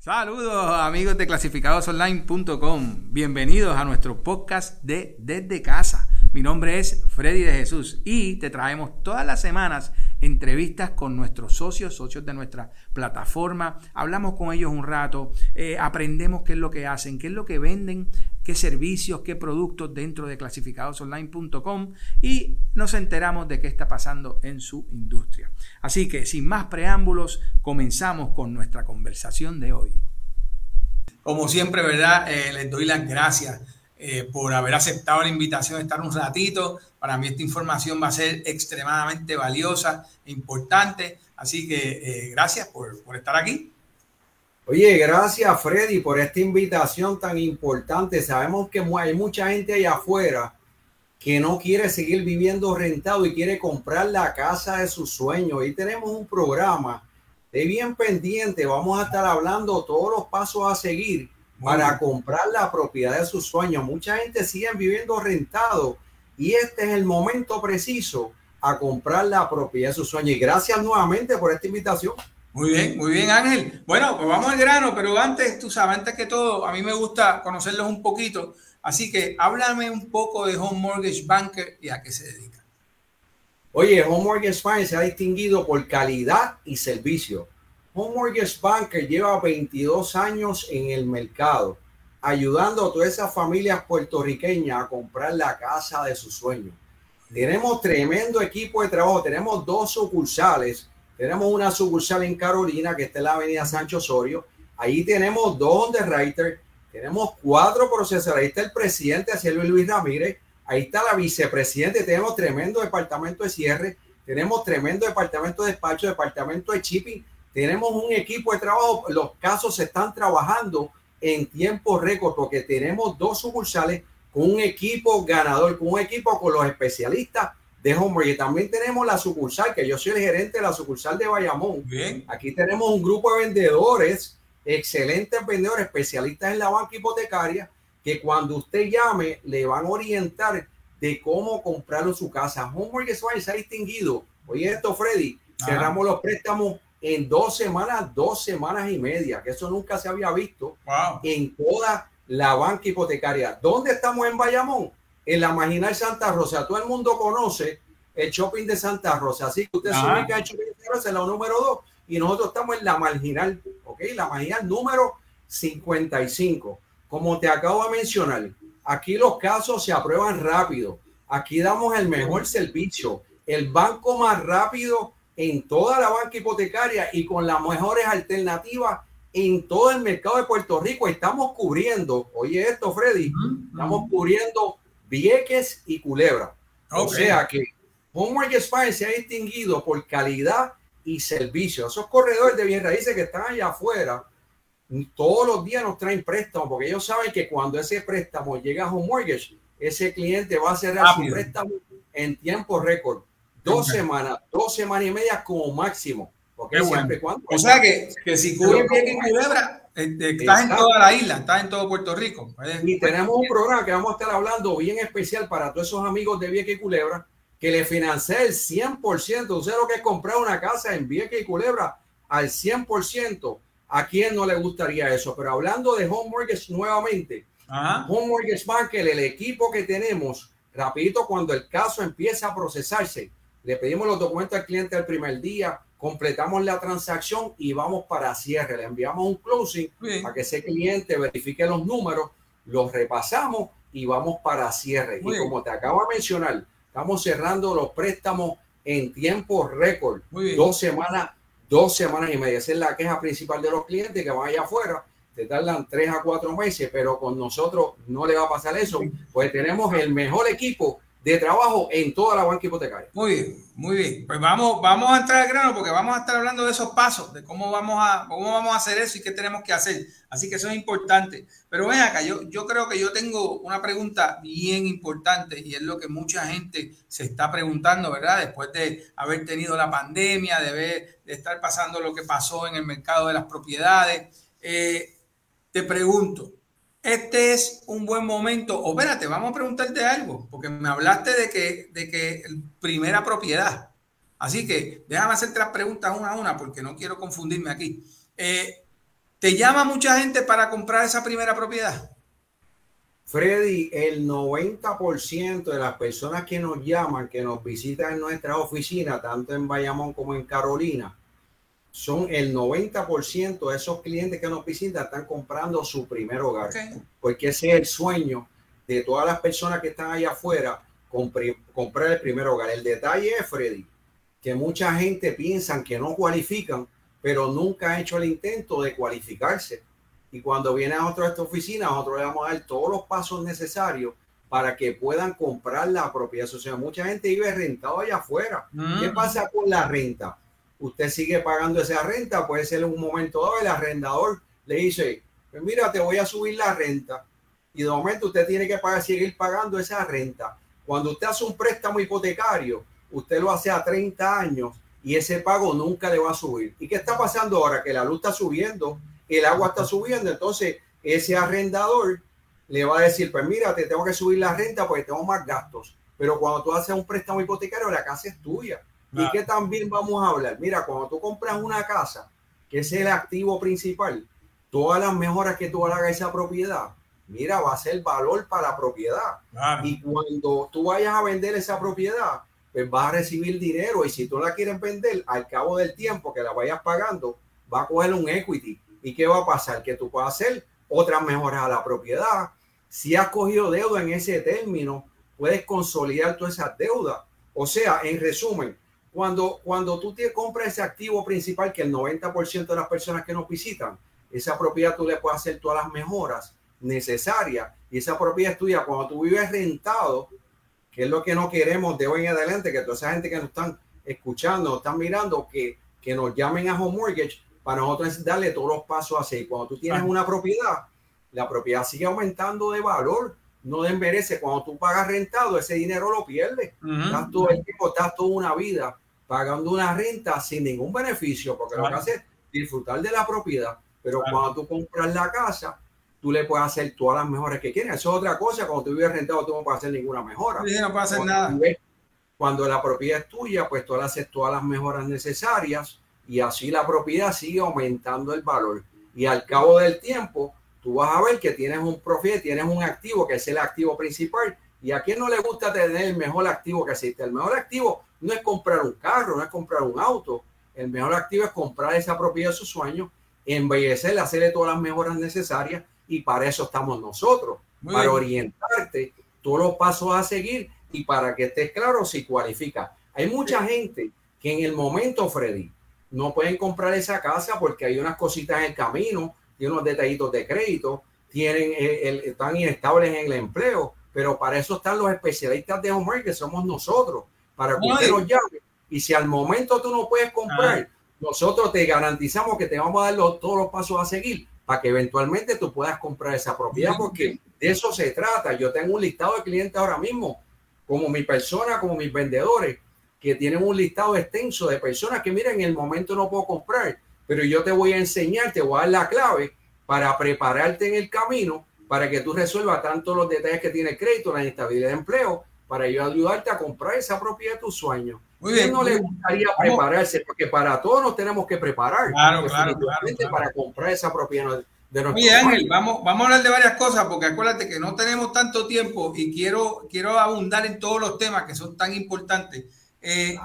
Saludos amigos de clasificadosonline.com. Bienvenidos a nuestro podcast de Desde Casa. Mi nombre es Freddy de Jesús y te traemos todas las semanas entrevistas con nuestros socios, socios de nuestra plataforma. Hablamos con ellos un rato, eh, aprendemos qué es lo que hacen, qué es lo que venden, qué servicios, qué productos dentro de clasificadosonline.com y nos enteramos de qué está pasando en su industria. Así que sin más preámbulos, comenzamos con nuestra conversación de hoy. Como siempre, ¿verdad? Eh, les doy las gracias eh, por haber aceptado la invitación de estar un ratito. Para mí esta información va a ser extremadamente valiosa e importante. Así que eh, gracias por, por estar aquí. Oye, gracias Freddy por esta invitación tan importante. Sabemos que hay mucha gente allá afuera que no quiere seguir viviendo rentado y quiere comprar la casa de sus sueños. Y tenemos un programa de bien pendiente. Vamos a estar hablando todos los pasos a seguir para comprar la propiedad de sus sueños. Mucha gente sigue viviendo rentado y este es el momento preciso a comprar la propiedad de sus sueños. Y gracias nuevamente por esta invitación. Muy bien, muy bien, Ángel. Bueno, pues vamos al grano, pero antes, tú sabes, antes que todo, a mí me gusta conocerlos un poquito. Así que háblame un poco de Home Mortgage Banker y a qué se dedica. Oye, Home Mortgage Banker se ha distinguido por calidad y servicio. Home Mortgage Banker lleva 22 años en el mercado, ayudando a todas esas familias puertorriqueñas a comprar la casa de sus sueños. Tenemos tremendo equipo de trabajo, tenemos dos sucursales tenemos una sucursal en Carolina, que está en la avenida Sancho Osorio. Ahí tenemos dos underwriters, tenemos cuatro procesadores. Ahí está el presidente, así Luis Ramírez. Ahí está la vicepresidente. Tenemos tremendo departamento de cierre. Tenemos tremendo departamento de despacho, departamento de shipping. Tenemos un equipo de trabajo. Los casos se están trabajando en tiempo récord porque tenemos dos sucursales con un equipo ganador, con un equipo con los especialistas de Homer. Y también tenemos la sucursal, que yo soy el gerente de la sucursal de Bayamón. Bien. Aquí tenemos un grupo de vendedores, excelentes vendedores, especialistas en la banca hipotecaria, que cuando usted llame le van a orientar de cómo comprarlo en su casa. Homer se ha distinguido. Oye, esto, Freddy, cerramos los préstamos en dos semanas, dos semanas y media, que eso nunca se había visto en toda la banca hipotecaria. ¿Dónde estamos en Bayamón? En la marginal Santa Rosa. Todo el mundo conoce el shopping de Santa Rosa. Así que usted se ubica en el shopping de Santa Rosa, en la número 2, y nosotros estamos en la marginal, ¿ok? La marginal número 55. Como te acabo de mencionar, aquí los casos se aprueban rápido. Aquí damos el mejor servicio, el banco más rápido en toda la banca hipotecaria y con las mejores alternativas en todo el mercado de Puerto Rico. Estamos cubriendo, oye esto, Freddy, estamos cubriendo Vieques y Culebra. O sea que Homework Spine se ha distinguido por calidad y servicio. Esos corredores de bien raíces que están allá afuera, todos los días nos traen préstamos porque ellos saben que cuando ese préstamo llega a Home Mortgage, ese cliente va a cerrar su préstamo en tiempo récord. Dos semanas, dos semanas y media como máximo. Porque siempre cuando, o sea que, que si cubren Vieques y Culebra, Estás en toda la isla, estás en todo Puerto Rico. Y tenemos un programa que vamos a estar hablando bien especial para todos esos amigos de Vieques y Culebra que le financia el 100%. Usted lo que es comprar una casa en Vieques y Culebra al 100%. ¿A quién no le gustaría eso? Pero hablando de Home Mortgage nuevamente, Home Mortgage Banker, el equipo que tenemos, rapidito, cuando el caso empieza a procesarse, le pedimos los documentos al cliente el primer día, completamos la transacción y vamos para cierre. Le enviamos un closing para que ese cliente verifique los números, los repasamos y vamos para cierre. y como te acabo de mencionar, estamos cerrando los préstamos en tiempo récord. Dos semanas, dos semanas y media. Esa es la queja principal de los clientes que van allá afuera. Te tardan tres a cuatro meses, pero con nosotros no le va a pasar eso, pues tenemos el mejor equipo de trabajo en toda la banca hipotecaria. Muy bien, muy bien. Pues vamos, vamos a entrar al grano porque vamos a estar hablando de esos pasos, de cómo vamos a, cómo vamos a hacer eso y qué tenemos que hacer. Así que eso es importante. Pero ven acá, yo, yo creo que yo tengo una pregunta bien importante y es lo que mucha gente se está preguntando, ¿verdad? Después de haber tenido la pandemia, de, ver, de estar pasando lo que pasó en el mercado de las propiedades. Eh, te pregunto, este es un buen momento. O espérate, vamos a preguntarte algo, porque me hablaste de que, de que primera propiedad. Así que déjame hacerte las preguntas una a una, porque no quiero confundirme aquí. Eh, ¿Te llama mucha gente para comprar esa primera propiedad? Freddy, el 90% de las personas que nos llaman, que nos visitan en nuestra oficina, tanto en Bayamón como en Carolina, son el 90% de esos clientes que nos visitan están comprando su primer hogar. Porque ese es el sueño de todas las personas que están allá afuera, comprar el primer hogar. El detalle es, Freddy, que mucha gente piensa que no cualifican, pero nunca ha hecho el intento de cualificarse. Y cuando viene a otra esta oficina, nosotros le vamos a dar todos los pasos necesarios para que puedan comprar la propiedad. O sea, mucha gente vive rentado allá afuera. ¿Qué mm. pasa con la renta? Usted sigue pagando esa renta, puede ser un momento dado el arrendador le dice, pues mira, te voy a subir la renta. Y de momento usted tiene que pagar, seguir pagando esa renta. Cuando usted hace un préstamo hipotecario, usted lo hace a 30 años y ese pago nunca le va a subir. ¿Y qué está pasando ahora? Que la luz está subiendo el agua está subiendo, entonces ese arrendador le va a decir, pues mira, te tengo que subir la renta porque tengo más gastos. Pero cuando tú haces un préstamo hipotecario, la casa es tuya. Y que también vamos a hablar, mira, cuando tú compras una casa, que es el activo principal, todas las mejoras que tú hagas a esa propiedad, mira, va a ser valor para la propiedad. Y cuando tú vayas a vender esa propiedad, pues vas a recibir dinero. Y si tú la quieres vender, al cabo del tiempo que la vayas pagando, va a coger un equity ¿Y qué va a pasar? Que tú puedas hacer otras mejoras a la propiedad. Si has cogido deuda en ese término, puedes consolidar todas esas deudas. O sea, en resumen, cuando, cuando tú te compras ese activo principal, que el 90% de las personas que nos visitan, esa propiedad tú le puedes hacer todas las mejoras necesarias y esa propiedad es tuya. Cuando tú vives rentado, que es lo que no queremos de hoy en adelante, que toda esa gente que nos están escuchando, nos están mirando, que, que nos llamen a Home Mortgage para nosotros darle todos los pasos así. Cuando tú tienes una propiedad, la propiedad sigue aumentando de valor, no de enverece. Cuando tú pagas rentado, ese dinero lo pierdes. Estás todo el tiempo, estás toda una vida pagando una renta sin ningún beneficio, porque lo que hace es disfrutar de la propiedad. Pero cuando tú compras la casa, tú le puedes hacer todas las mejoras que quieras. Eso es otra cosa. Cuando tú vives rentado, tú no puedes hacer ninguna mejora. Sí, no puedes hacer nada. cuando la propiedad es tuya, pues tú le haces todas las mejoras necesarias y así la propiedad sigue aumentando el valor. Y al cabo del tiempo, tú vas a ver que tienes un propiedad, tienes un activo que es el activo principal. ¿Y a quién no le gusta tener el mejor activo que existe? El mejor activo no es comprar un carro, no es comprar un auto. El mejor activo es comprar esa propiedad de sus sueños, embellecerla, hacerle todas las mejoras necesarias y para eso estamos nosotros, para orientarte todos los pasos a seguir y para que estés claro si cualifica. Hay mucha gente que en el momento, Freddy, no pueden comprar esa casa porque hay unas cositas en el camino, tienen unos detallitos de crédito, tienen el, están inestables en el empleo, pero para eso están los especialistas de home que somos nosotros, para que usted los llame. Y si al momento tú no puedes comprar, nosotros te garantizamos que te vamos a dar todos los pasos a seguir para que eventualmente tú puedas comprar esa propiedad, porque de eso se trata. Yo tengo un listado de clientes ahora mismo, como mi persona, como mis vendedores, que tienen un listado extenso de personas que, miren, en el momento no puedo comprar, pero yo te voy a enseñar, te voy a dar la clave para prepararte en el camino para que tú resuelvas tanto los detalles que tiene el crédito, la inestabilidad de empleo, para yo ayudarte a comprar esa propiedad de tus sueños. Muy bien, no le gustaría prepararse? Porque para todos nos tenemos que preparar. Claro, claro, Para comprar esa propiedad de Oye, Ángel, vamos, vamos a hablar de varias cosas, porque acuérdate que no tenemos tanto tiempo y quiero, quiero abundar en todos los temas que son tan importantes. Eh,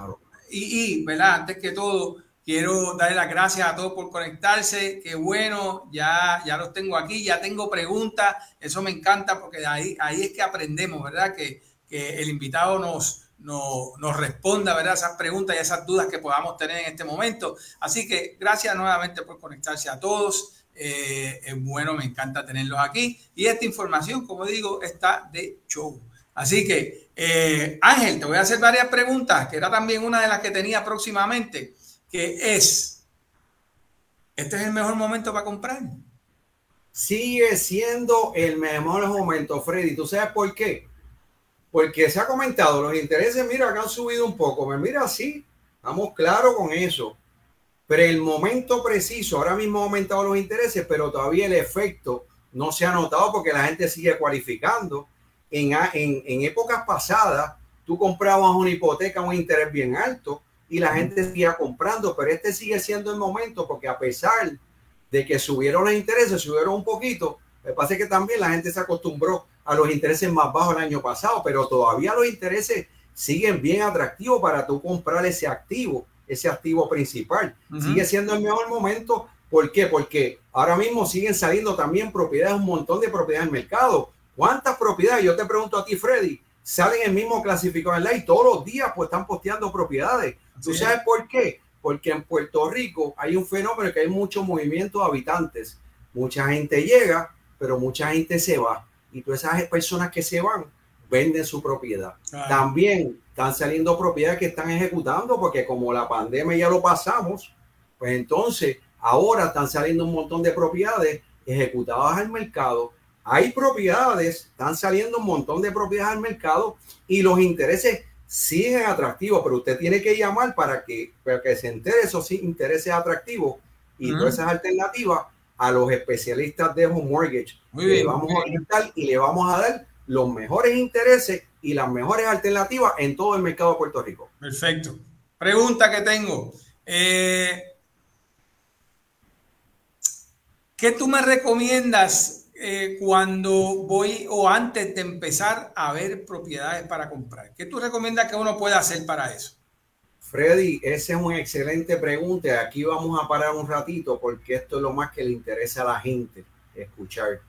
y, y, ¿verdad? Antes que todo, quiero darle las gracias a todos por conectarse. Qué bueno, ya, ya los tengo aquí, ya tengo preguntas. Eso me encanta porque ahí, ahí es que aprendemos, ¿verdad? Que, que el invitado nos, nos, nos, responda, ¿verdad? Esas preguntas y esas dudas que podamos tener en este momento. Así que gracias nuevamente por conectarse a todos. Eh, es bueno, me encanta tenerlos aquí. Y esta información, como digo, está de show. Así que, eh, Ángel, te voy a hacer varias preguntas, que era también una de las que tenía próximamente, es, ¿este es el mejor momento para comprar? Sigue siendo el mejor momento, Freddy. ¿Tú sabes por qué? Porque se ha comentado, los intereses, mira, que han subido un poco. Me mira, sí, estamos claros con eso. Pero el momento preciso, ahora mismo han aumentado los intereses, pero todavía el efecto no se ha notado porque la gente sigue cualificando en, en, épocas pasadas, tú comprabas una hipoteca un interés bien alto y la gente seguía comprando, pero este sigue siendo el momento porque a pesar de que subieron los intereses, subieron un poquito. Me parece que también la gente se acostumbró a los intereses más bajos el año pasado, pero todavía los intereses siguen bien atractivos para tú comprar ese activo, ese activo principal. Sigue siendo el mejor momento. ¿Por qué? Porque ahora mismo siguen saliendo también propiedades, un montón de propiedades en el mercado. ¿Cuántas propiedades? Yo te pregunto a ti, Freddy, salen el mismo clasificado en la y todos los días pues están posteando propiedades. ¿Tú sabes por qué? Porque en Puerto Rico hay un fenómeno que hay mucho movimiento de habitantes. Mucha gente llega, pero mucha gente se va. Y todas esas personas que se van venden su propiedad. También están saliendo propiedades que están ejecutando porque como la pandemia ya lo pasamos, pues entonces ahora están saliendo un montón de propiedades ejecutadas al mercado. Hay propiedades, están saliendo un montón de propiedades al mercado y los intereses siguen atractivos, pero usted tiene que llamar para que, para que se entere esos intereses atractivos y todas esas alternativas a los especialistas de home mortgage. Muy bien, le vamos a orientar y le vamos a dar los mejores intereses y las mejores alternativas en todo el mercado de Puerto Rico. Perfecto. Pregunta que tengo. Eh, ¿Qué tú me recomiendas eh, cuando voy o antes de empezar a ver propiedades para comprar? ¿Qué tú recomiendas que uno pueda hacer para eso? Freddy, esa es una excelente pregunta. Aquí vamos a parar un ratito porque esto es lo más que le interesa a la gente escuchar.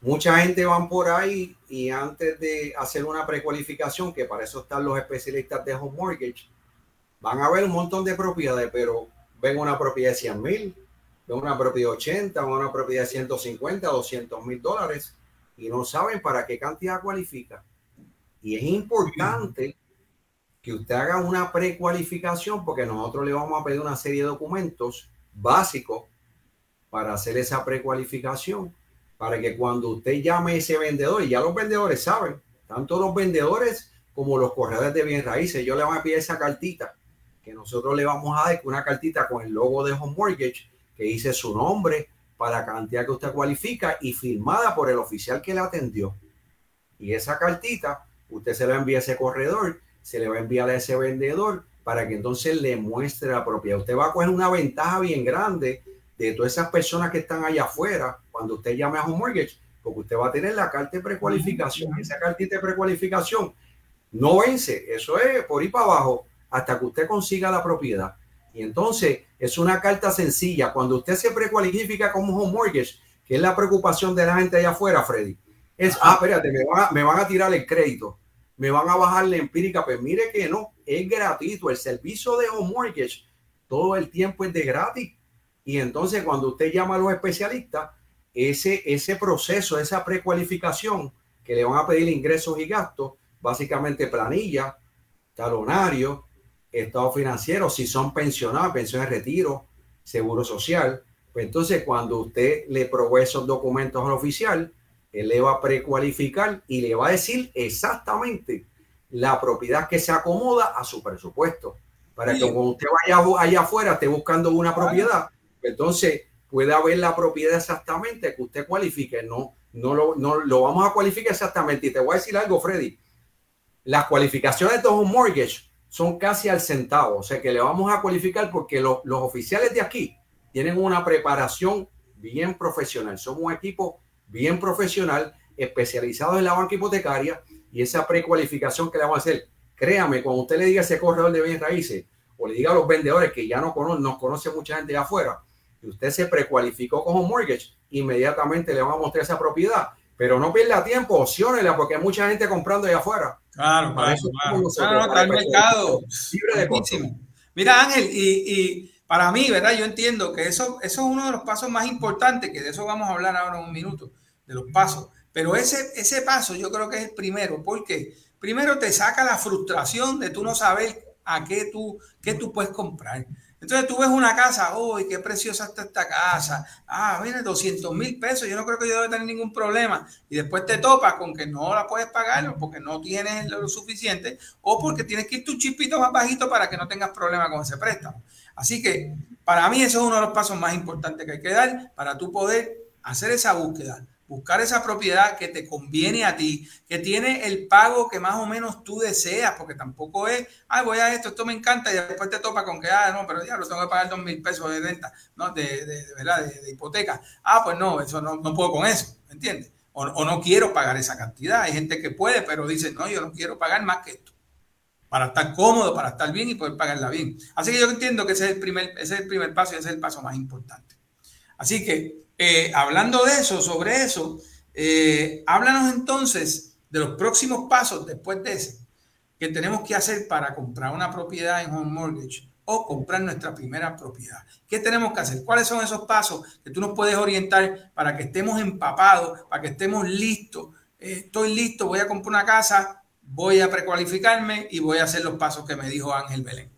Mucha gente van por ahí y antes de hacer una precualificación, que para eso están los especialistas de home mortgage, van a ver un montón de propiedades, pero ven una propiedad de 100 mil, ven una propiedad de 80, ven una propiedad de 150, 200 mil dólares y no saben para qué cantidad cualifica. Y es importante que usted haga una precualificación porque nosotros le vamos a pedir una serie de documentos básicos para hacer esa precualificación, para que cuando usted llame a ese vendedor, y ya los vendedores saben, tanto los vendedores como los corredores de bien raíces, yo le voy a pedir esa cartita que nosotros le vamos a dar, una cartita con el logo de Home Mortgage que dice su nombre para la cantidad que usted cualifica y firmada por el oficial que le atendió. Y esa cartita usted se la envía a ese corredor se le va a enviar a ese vendedor para que entonces le muestre la propiedad. Usted va a coger una ventaja bien grande de todas esas personas que están allá afuera cuando usted llame a Home Mortgage, porque usted va a tener la carta de precualificación. Esa cartita de precualificación no vence, eso es por ir para abajo hasta que usted consiga la propiedad. Y entonces es una carta sencilla. Cuando usted se precualifica como Home Mortgage, que es la preocupación de la gente allá afuera, Freddy, es, ah, espérate, me me van a tirar el crédito me van a bajar la empírica. Pues mire que no, es gratuito. El servicio de home mortgage todo el tiempo es de gratis. Y entonces cuando usted llama a los especialistas, ese, ese proceso, esa precualificación que le van a pedir ingresos y gastos, básicamente planilla, talonario, estado financiero, si son pensionados, pensión de retiro, seguro social. Pues entonces cuando usted le provee esos documentos al oficial, él le va a precualificar y le va a decir exactamente la propiedad que se acomoda a su presupuesto. Para que cuando usted vaya allá afuera, esté buscando una propiedad, entonces pueda ver la propiedad exactamente que usted cualifique. No, no, lo, no lo vamos a cualificar exactamente. Y te voy a decir algo, Freddy. Las cualificaciones de un mortgage son casi al centavo. O sea que le vamos a cualificar porque los oficiales de aquí tienen una preparación bien profesional. Somos un equipo bien profesional, especializado en la banca hipotecaria y esa precualificación que le vamos a hacer. Créame, cuando usted le diga a ese corredor de bienes raíces o le diga a los vendedores que ya no cono nos conoce mucha gente de afuera, y usted se precualificó como mortgage, inmediatamente le vamos a mostrar esa propiedad. Pero no pierda tiempo, opciónela, porque hay mucha gente comprando allá afuera. Claro, claro, claro. no, el mercado. Libre de Mira, Ángel, y, y para mí, ¿verdad? Yo entiendo que eso, eso es uno de los pasos más importantes, que de eso vamos a hablar ahora en un minuto, de los pasos. Pero ese, ese paso yo creo que es el primero, porque primero te saca la frustración de tú no saber a qué tú, qué tú puedes comprar. Entonces tú ves una casa, uy, qué preciosa está esta casa. Ah, mire, 200 mil pesos, yo no creo que yo deba tener ningún problema. Y después te topas con que no la puedes pagar porque no tienes lo suficiente o porque tienes que ir tu chipito más bajito para que no tengas problema con ese préstamo. Así que para mí eso es uno de los pasos más importantes que hay que dar para tú poder hacer esa búsqueda. Buscar esa propiedad que te conviene a ti, que tiene el pago que más o menos tú deseas, porque tampoco es, ah, voy a esto, esto me encanta y después te topa con que, ah, no, pero ya lo tengo que pagar dos mil pesos de renta, ¿no? De, de, verdad, de, hipoteca. Ah, pues no, eso no, no puedo con eso, ¿me entiendes? O, o, no quiero pagar esa cantidad. Hay gente que puede, pero dice, no, yo no quiero pagar más que esto. Para estar cómodo, para estar bien y poder pagarla bien. Así que yo entiendo que ese es el primer, ese es el primer paso y ese es el paso más importante. Así que eh, hablando de eso, sobre eso, eh, háblanos entonces de los próximos pasos después de ese que tenemos que hacer para comprar una propiedad en home mortgage o comprar nuestra primera propiedad. ¿Qué tenemos que hacer? ¿Cuáles son esos pasos que tú nos puedes orientar para que estemos empapados, para que estemos listos? Eh, estoy listo, voy a comprar una casa, voy a precualificarme y voy a hacer los pasos que me dijo Ángel Belén.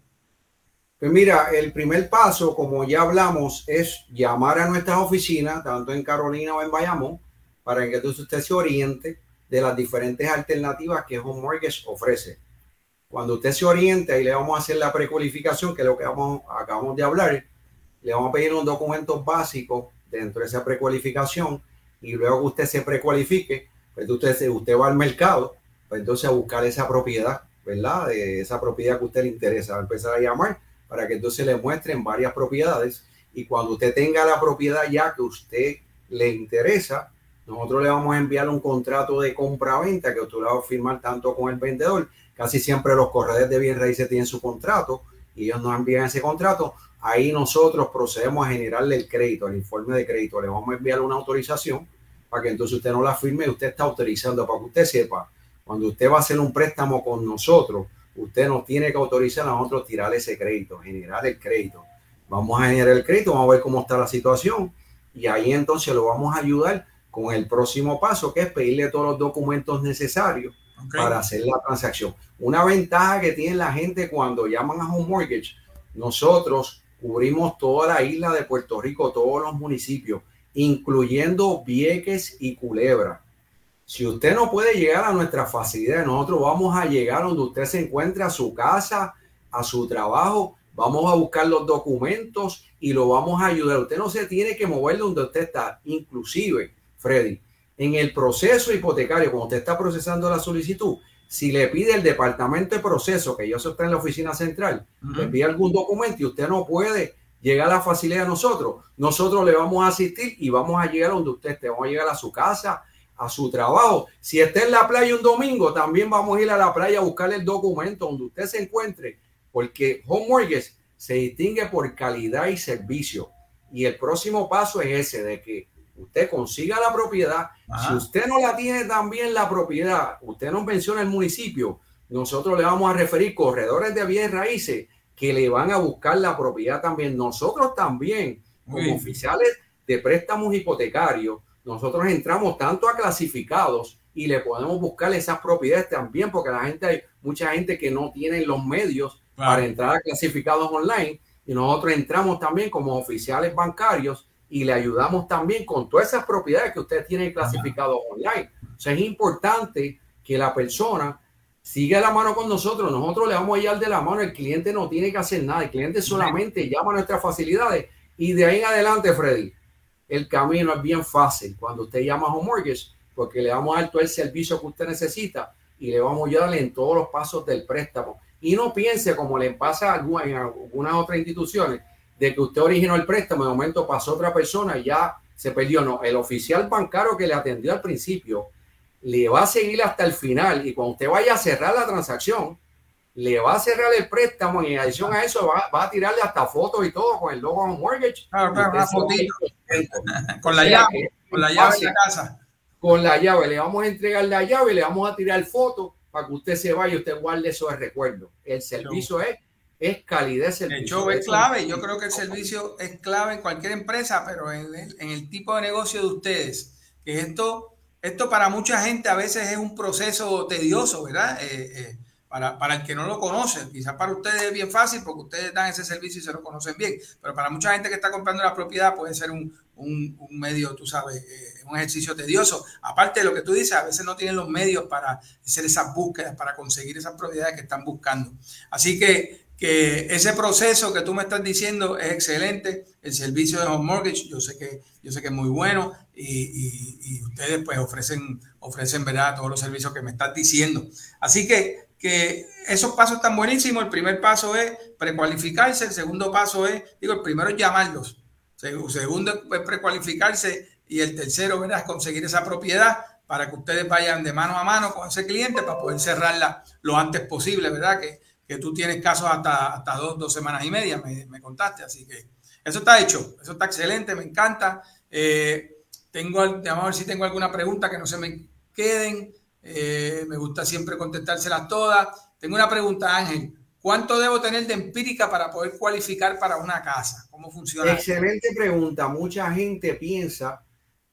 Pues mira, el primer paso, como ya hablamos, es llamar a nuestras oficinas, tanto en Carolina o en Bayamón, para que usted se oriente de las diferentes alternativas que Home Mortgage ofrece. Cuando usted se oriente y le vamos a hacer la precualificación, que es lo que vamos, acabamos de hablar, le vamos a pedir unos documentos básicos dentro de esa precualificación y luego que usted se precualifique, pues usted, usted va al mercado, pues entonces a buscar esa propiedad, ¿verdad? De esa propiedad que a usted le interesa, va a empezar a llamar para que entonces le muestren varias propiedades y cuando usted tenga la propiedad ya que usted le interesa, nosotros le vamos a enviar un contrato de compra-venta que usted va a firmar tanto con el vendedor. Casi siempre los corredores de bien raíces tienen su contrato y ellos nos envían ese contrato. Ahí nosotros procedemos a generarle el crédito, el informe de crédito. Le vamos a enviar una autorización para que entonces usted no la firme y usted está autorizando para que usted sepa. Cuando usted va a hacer un préstamo con nosotros, usted nos tiene que autorizar a nosotros tirar ese crédito, generar el crédito. Vamos a generar el crédito, vamos a ver cómo está la situación y ahí entonces lo vamos a ayudar con el próximo paso, que es pedirle todos los documentos necesarios para hacer la transacción. Una ventaja que tiene la gente cuando llaman a Home Mortgage, nosotros cubrimos toda la isla de Puerto Rico, todos los municipios, incluyendo Vieques y Culebra. Si usted no puede llegar a nuestra facilidad, nosotros vamos a llegar donde usted se encuentre, a su casa, a su trabajo, vamos a buscar los documentos y lo vamos a ayudar. Usted no se tiene que mover donde usted está. Inclusive, Freddy, en el proceso hipotecario, cuando usted está procesando la solicitud, si le pide el departamento de proceso, que yo está en la oficina central, le pide algún documento y usted no puede llegar a la facilidad de nosotros, nosotros le vamos a asistir y vamos a llegar donde usted esté, vamos a llegar a su casa, a su trabajo. Si está en la playa un domingo, también vamos a ir a la playa a buscar el documento donde usted se encuentre, porque Home Mortgage se distingue por calidad y servicio. Y el próximo paso es ese, de que usted consiga la propiedad. Si usted no la tiene también la propiedad, usted nos menciona el municipio, nosotros le vamos a referir corredores de bienes raíces que le van a buscar la propiedad también. Nosotros también, como oficiales de préstamos hipotecarios, nosotros entramos tanto a clasificados y le podemos buscar esas propiedades también, porque la gente hay mucha gente que no tiene los medios para entrar a clasificados online. Y nosotros entramos también como oficiales bancarios y le ayudamos también con todas esas propiedades que usted tiene clasificados online. O sea, es importante que la persona siga la mano con nosotros, nosotros le vamos a llevar de la mano, el cliente no tiene que hacer nada, el cliente solamente llama a nuestras facilidades y de ahí en adelante, Freddy, el camino es bien fácil cuando usted llama a Home Mortgage, porque le vamos a dar todo el servicio que usted necesita y le vamos a ayudarle en todos los pasos del préstamo. Y no piense, como le pasa a algunas, en algunas otras instituciones, de que usted originó el préstamo, de momento pasó otra persona y ya se perdió. No, el oficial bancario que le atendió al principio le va a seguir hasta el final y cuando usted vaya a cerrar la transacción, le va a cerrar el préstamo y en adición a eso va, a tirarle hasta fotos y todo con el logo on mortgage. con la llave, con la llave de la casa. Con la llave, le vamos a entregar la llave, le vamos a tirar fotos para que usted se vaya y usted guarde eso de recuerdo. El servicio es, es calidad. El show es clave. Yo creo que el servicio es clave en cualquier empresa, pero en el, en el tipo de negocio de ustedes, que esto, esto para mucha gente a veces es un proceso tedioso, ¿verdad? Eh, eh, para, el que no lo conoce, quizás para ustedes es bien fácil porque ustedes dan ese servicio y se lo conocen bien, pero para mucha gente que está comprando la propiedad puede ser un, medio, tú sabes, eh, un ejercicio tedioso. Aparte de lo que tú dices, a veces no tienen los medios para hacer esas búsquedas, para conseguir esas propiedades que están buscando. Así que que ese proceso que tú me estás diciendo es excelente. El servicio de Home Mortgage, yo sé que, yo sé que es muy bueno y, ustedes pues ofrecen, ofrecen ¿verdad? todos los servicios que me estás diciendo. Así que, que esos pasos están buenísimos. El primer paso es precualificarse, el segundo paso es, digo, el primero es llamarlos. El segundo es precualificarse y el tercero, ¿verdad? Es conseguir esa propiedad para que ustedes vayan de mano a mano con ese cliente para poder cerrarla lo antes posible, ¿verdad? Que, que tú tienes casos hasta, hasta dos, dos semanas y media, me, me, contaste, así que eso está hecho, eso está excelente, me encanta. Eh, tengo, vamos a ver si tengo alguna pregunta que no se me queden, eh, me gusta siempre contestárselas todas. Tengo una pregunta, Ángel. ¿Cuánto debo tener de empírica para poder cualificar para una casa? ¿Cómo funciona? Excelente pregunta. Mucha gente piensa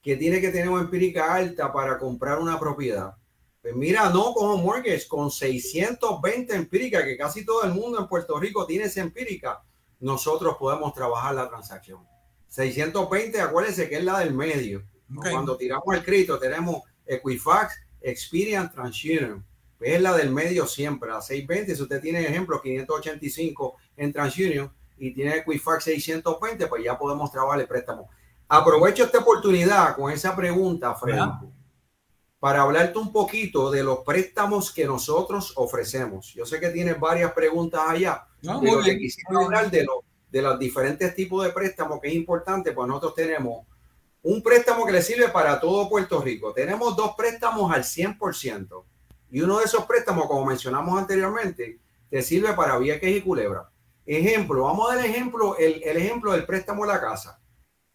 que tiene que tener una empírica alta para comprar una propiedad. Pues mira, no con mortgage, con 620 empírica, que casi todo el mundo en Puerto Rico tiene esa empírica, nosotros podemos trabajar la transacción. 620, acuérdense que es la del medio. Cuando tiramos el crédito tenemos Equifax, Experian, TransUnion. Pues es la del medio siempre, la 620. Si usted tiene ejemplo 585 en TransUnion y tiene Equifax 620, pues ya podemos trabajar el préstamo. Aprovecho esta oportunidad con esa pregunta, Fred, para hablarte un poquito de los préstamos que nosotros ofrecemos. Yo sé que tienes varias preguntas allá, pero te quisiera hablar de, de los diferentes tipos de préstamos que es importante, pues nosotros tenemos un préstamo que le sirve para todo Puerto Rico. Tenemos dos préstamos al 100%. Y uno de esos préstamos, como mencionamos anteriormente, te sirve para Vieques y Culebra. Ejemplo, vamos a dar ejemplo, el, el ejemplo del préstamo de la casa.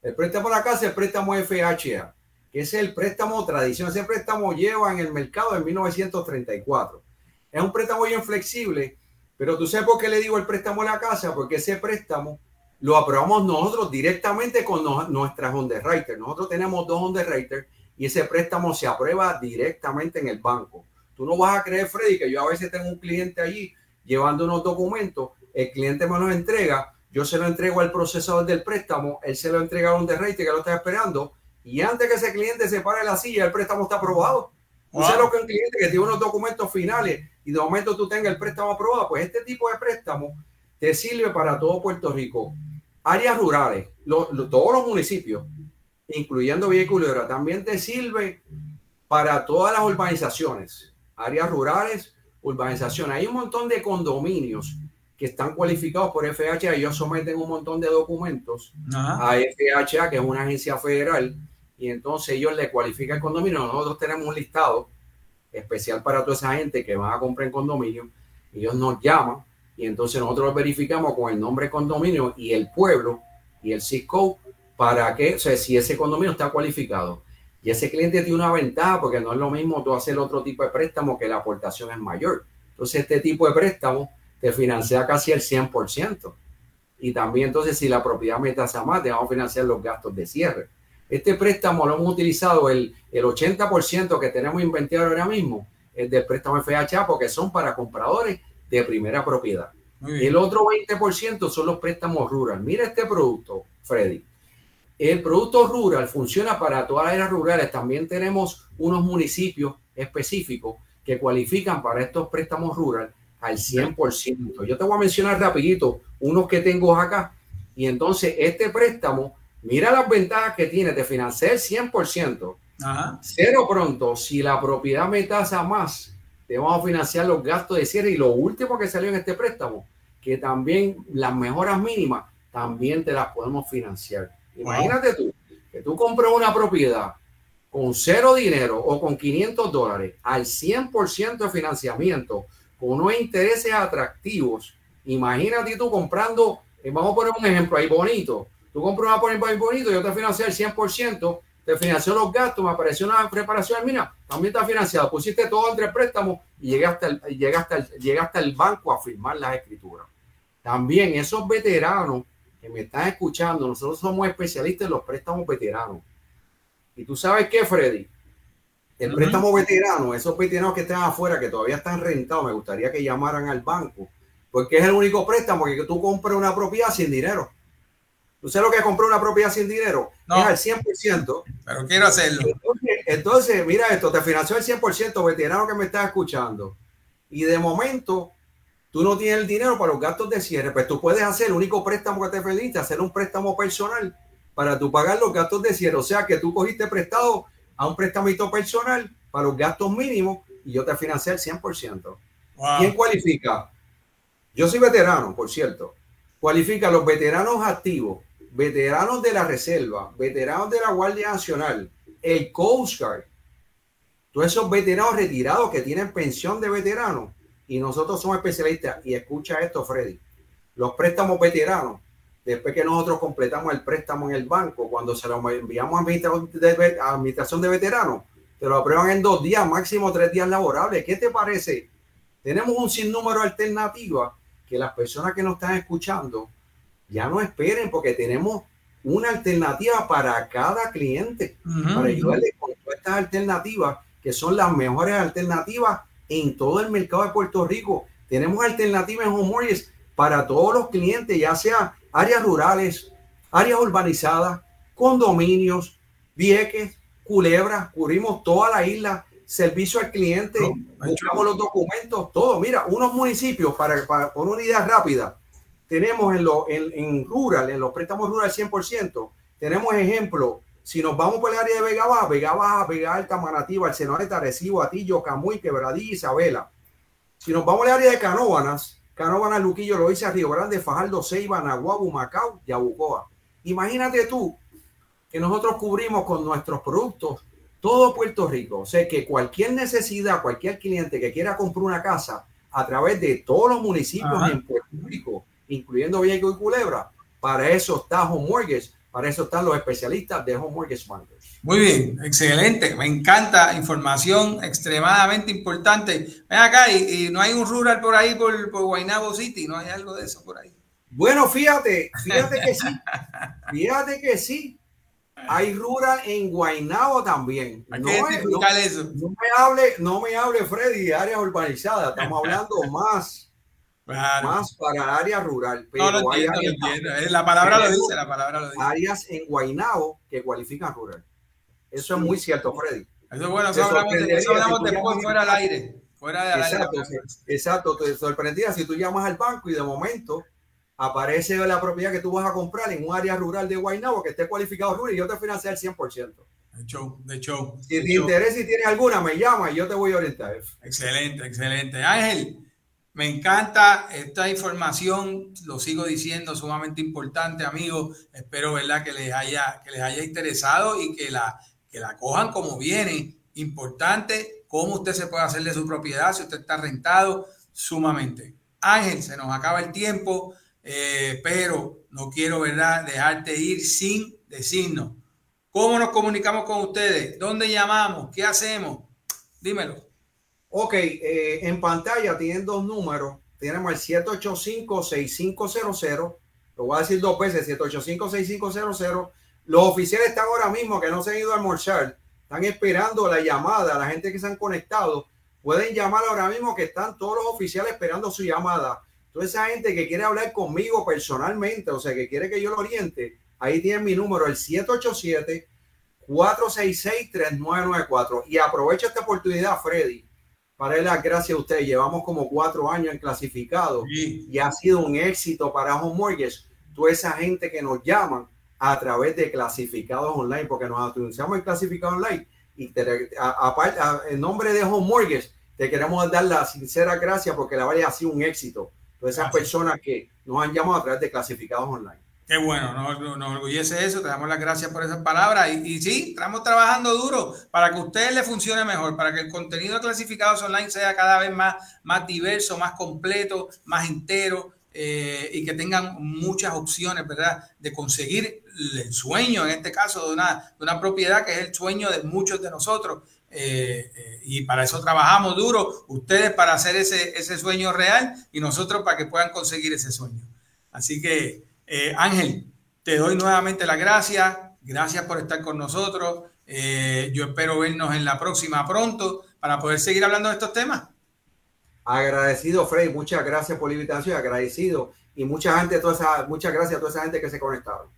El préstamo de la casa es el préstamo FHA, que es el préstamo tradicional. Ese préstamo lleva en el mercado en 1934. Es un préstamo bien flexible, pero tú sabes por qué le digo el préstamo de la casa, porque ese préstamo lo aprobamos nosotros directamente con nuestras underwriters. Nosotros tenemos dos underwriters y ese préstamo se aprueba directamente en el banco. Tú no vas a creer, Freddy, que yo a veces tengo un cliente allí llevando unos documentos, el cliente me los entrega, yo se lo entrego al procesador del préstamo, él se lo entrega a un derrite que lo está esperando y antes que ese cliente se pare la silla, el préstamo está aprobado. Wow. sea lo que un cliente que tiene unos documentos finales y de momento tú tengas el préstamo aprobado, pues este tipo de préstamo te sirve para todo Puerto Rico. Áreas rurales, todos los municipios, incluyendo Villa también te sirve para todas las urbanizaciones, áreas rurales, urbanización. Hay un montón de condominios que están cualificados por FHA, ellos someten un montón de documentos a FHA, que es una agencia federal, y entonces ellos le cualifican el condominio. Nosotros tenemos un listado especial para toda esa gente que van a comprar en condominio. Ellos nos llaman y entonces nosotros verificamos con el nombre condominio y el pueblo y el Cisco para que, o sea, si ese condominio está cualificado. Y ese cliente tiene una ventaja porque no es lo mismo tú hacer otro tipo de préstamo que la aportación es mayor. Entonces, este tipo de préstamo te financia casi el 100%. Y también entonces si la propiedad me tasa más, te vamos a financiar los gastos de cierre. Este préstamo lo hemos utilizado el, el 80% que tenemos inventado ahora mismo, es del préstamo FHA porque son para compradores de primera propiedad. El otro 20% son los préstamos rural. Mira este producto, Freddy. El producto rural funciona para todas las áreas rurales. También tenemos unos municipios específicos que cualifican para estos préstamos rurales al 100%. Yo te voy a mencionar rapidito unos que tengo acá. Y entonces este préstamo, mira las ventajas que tiene, de financiar el 100%. Cero pronto, si la propiedad me tasa más, te vamos a financiar los gastos de cierre. Y lo último que salió en este préstamo, que también las mejoras mínimas, también te las podemos financiar. Imagínate tú, que tú compras una propiedad con cero dinero o con 500 dólares al 100% de financiamiento con unos intereses atractivos. Imagínate tú comprando, eh, vamos a poner un ejemplo ahí bonito. Tú compras una por ahí bonito, yo te financié el 100%, te financió los gastos, me apareció una preparación, mira, también está financiado. Pusiste todo entre préstamos y llegaste al, llegaste, al, llegaste al banco a firmar las escrituras. También esos veteranos que me están escuchando, nosotros somos especialistas en los préstamos veteranos. Y tú sabes qué, Freddy, el préstamo veterano, esos veteranos que están afuera, que todavía están rentados, me gustaría que llamaran al banco, porque es el único préstamo que tú compras una propiedad sin dinero. ¿Tú sabes lo que es comprar una propiedad sin dinero? Es al 100%. Pero quiero hacerlo. Entonces, mira esto, te financió el 100%, veterano que me está escuchando. Y de momento, tú no tienes el dinero para los gastos de cierre, pues tú puedes hacer el único préstamo que te permite, hacer un préstamo personal para tú pagar los gastos de cierre. O sea que tú cogiste prestado a un préstamito personal para los gastos mínimos y yo te financié el 100%. ¿Quién cualifica? Yo soy veterano, por cierto. Cualifica los veteranos activos, veteranos de la Reserva, veteranos de la Guardia Nacional, el Coast Guard, todos esos veteranos retirados que tienen pensión de veteranos y nosotros somos especialistas. Y escucha esto, Freddy. Los préstamos veteranos, después que nosotros completamos el préstamo en el banco, cuando se lo enviamos a administración de, veteranos, te lo aprueban en dos días, máximo tres días laborables. ¿Qué te parece? Tenemos un sinnúmero de alternativas que las personas que nos están escuchando ya no esperen porque tenemos una alternativa para cada cliente, para ayudarle con todas estas alternativas que son las mejores alternativas en todo el mercado de Puerto Rico. Tenemos alternativas en home para todos los clientes, ya sea áreas rurales, áreas urbanizadas, condominios, vieques, culebras, cubrimos toda la isla, servicio al cliente, buscamos los documentos, todo. Mira, unos municipios, para, para por una idea rápida, tenemos en, lo, en, en rural, en los préstamos rural 100%, tenemos ejemplo si nos vamos por el área de Vega Baja, Vega Baja, Vega Alta, Manatí, Barceloneta, Recibo, Atillo, Camuy, Quebradí, Isabela. Si nos vamos al área de Canóvanas, Canóvanas, Luquillo, Loíza, Río Grande, Fajardo, Ceiba, Nahuabo, Macao, Yabucoa. Imagínate tú que nosotros cubrimos con nuestros productos todo Puerto Rico. O sea que cualquier necesidad, cualquier cliente que quiera comprar una casa a través de todos los municipios en Puerto Rico, incluyendo Viejo y Culebra, para eso está Home Mortgage para eso están los especialistas de Home Mortgage Bankers. Muy bien, excelente. Me encanta. Información extremadamente importante. Ven acá, y, no hay un rural por ahí, por, por Guaynabo City, no hay algo de eso por ahí. Bueno, fíjate, fíjate que sí. Fíjate que sí. Hay rural en Guaynabo también. no, no, eso. no, me hable, no me hable, Freddy, de áreas urbanizadas. Estamos hablando más más para área rural. Pero no, hay áreas, La palabra lo dice, la palabra lo dice. Áreas en Guainao que cualifican rural. Eso es muy cierto, Freddy. Eso es bueno, eso hablamos, de, eso hablamos después fuera del aire. Fuera de exacto, aire. exacto, te sorprendía si tú llamas al banco y de momento aparece la propiedad que tú vas a comprar en un área rural de Guaynabo que esté cualificado rural y yo te financié al 100%. De show, de show. Si te interesa y tienes alguna, me llama y yo te voy a orientar. Excelente, excelente. Ángel, me encanta esta información, lo sigo diciendo, sumamente importante, amigos. Espero, ¿verdad?, que les haya, que les haya interesado y que la, que la cojan como viene. Importante, cómo usted se puede hacer de su propiedad, si usted está rentado, sumamente. Ángel, se nos acaba el tiempo, eh, pero no quiero, ¿verdad?, dejarte ir sin decirnos. ¿Cómo nos comunicamos con ustedes? ¿Dónde llamamos? ¿Qué hacemos? Dímelo. Ok, eh, en pantalla tienen dos números. Tenemos el 785-6500. Lo voy a decir dos veces, 785-6500. Los oficiales están ahora mismo que no se han ido a almorzar. Están esperando la llamada. La gente que se han conectado pueden llamar ahora mismo que están todos los oficiales esperando su llamada. Toda esa gente que quiere hablar conmigo personalmente, o sea, que quiere que yo lo oriente, ahí tienen mi número, el 787 466 3994. Y aprovecho esta oportunidad, Freddy para él las gracias a ustedes. Llevamos como cuatro años en clasificado y ha sido un éxito para Home Mortgage. Toda esa gente que nos llaman a través de clasificados online, porque nos anunciamos en clasificado online. Y aparte, en nombre de Home Mortgage, te queremos dar la sincera gracias porque la vaya ha sido un éxito. Todas esas personas que nos han llamado a través de clasificados online. Qué bueno, nos, nos, orgullece eso, te damos las gracias por esas palabras y, sí, estamos trabajando duro para que a ustedes le funcione mejor, para que el contenido de clasificados online sea cada vez más, más diverso, más completo, más entero eh, y que tengan muchas opciones, ¿verdad? De conseguir el sueño, en este caso, de una, de una propiedad que es el sueño de muchos de nosotros. Eh, eh, y para eso trabajamos duro, ustedes para hacer ese, ese sueño real y nosotros para que puedan conseguir ese sueño. Así que... Eh, Ángel, te doy nuevamente las gracias. Gracias por estar con nosotros. Eh, yo espero vernos en la próxima pronto para poder seguir hablando de estos temas. Agradecido, Frey. Muchas gracias por la invitación. Agradecido. Y mucha gente, toda esa, muchas gracias a toda esa gente que se conectaron.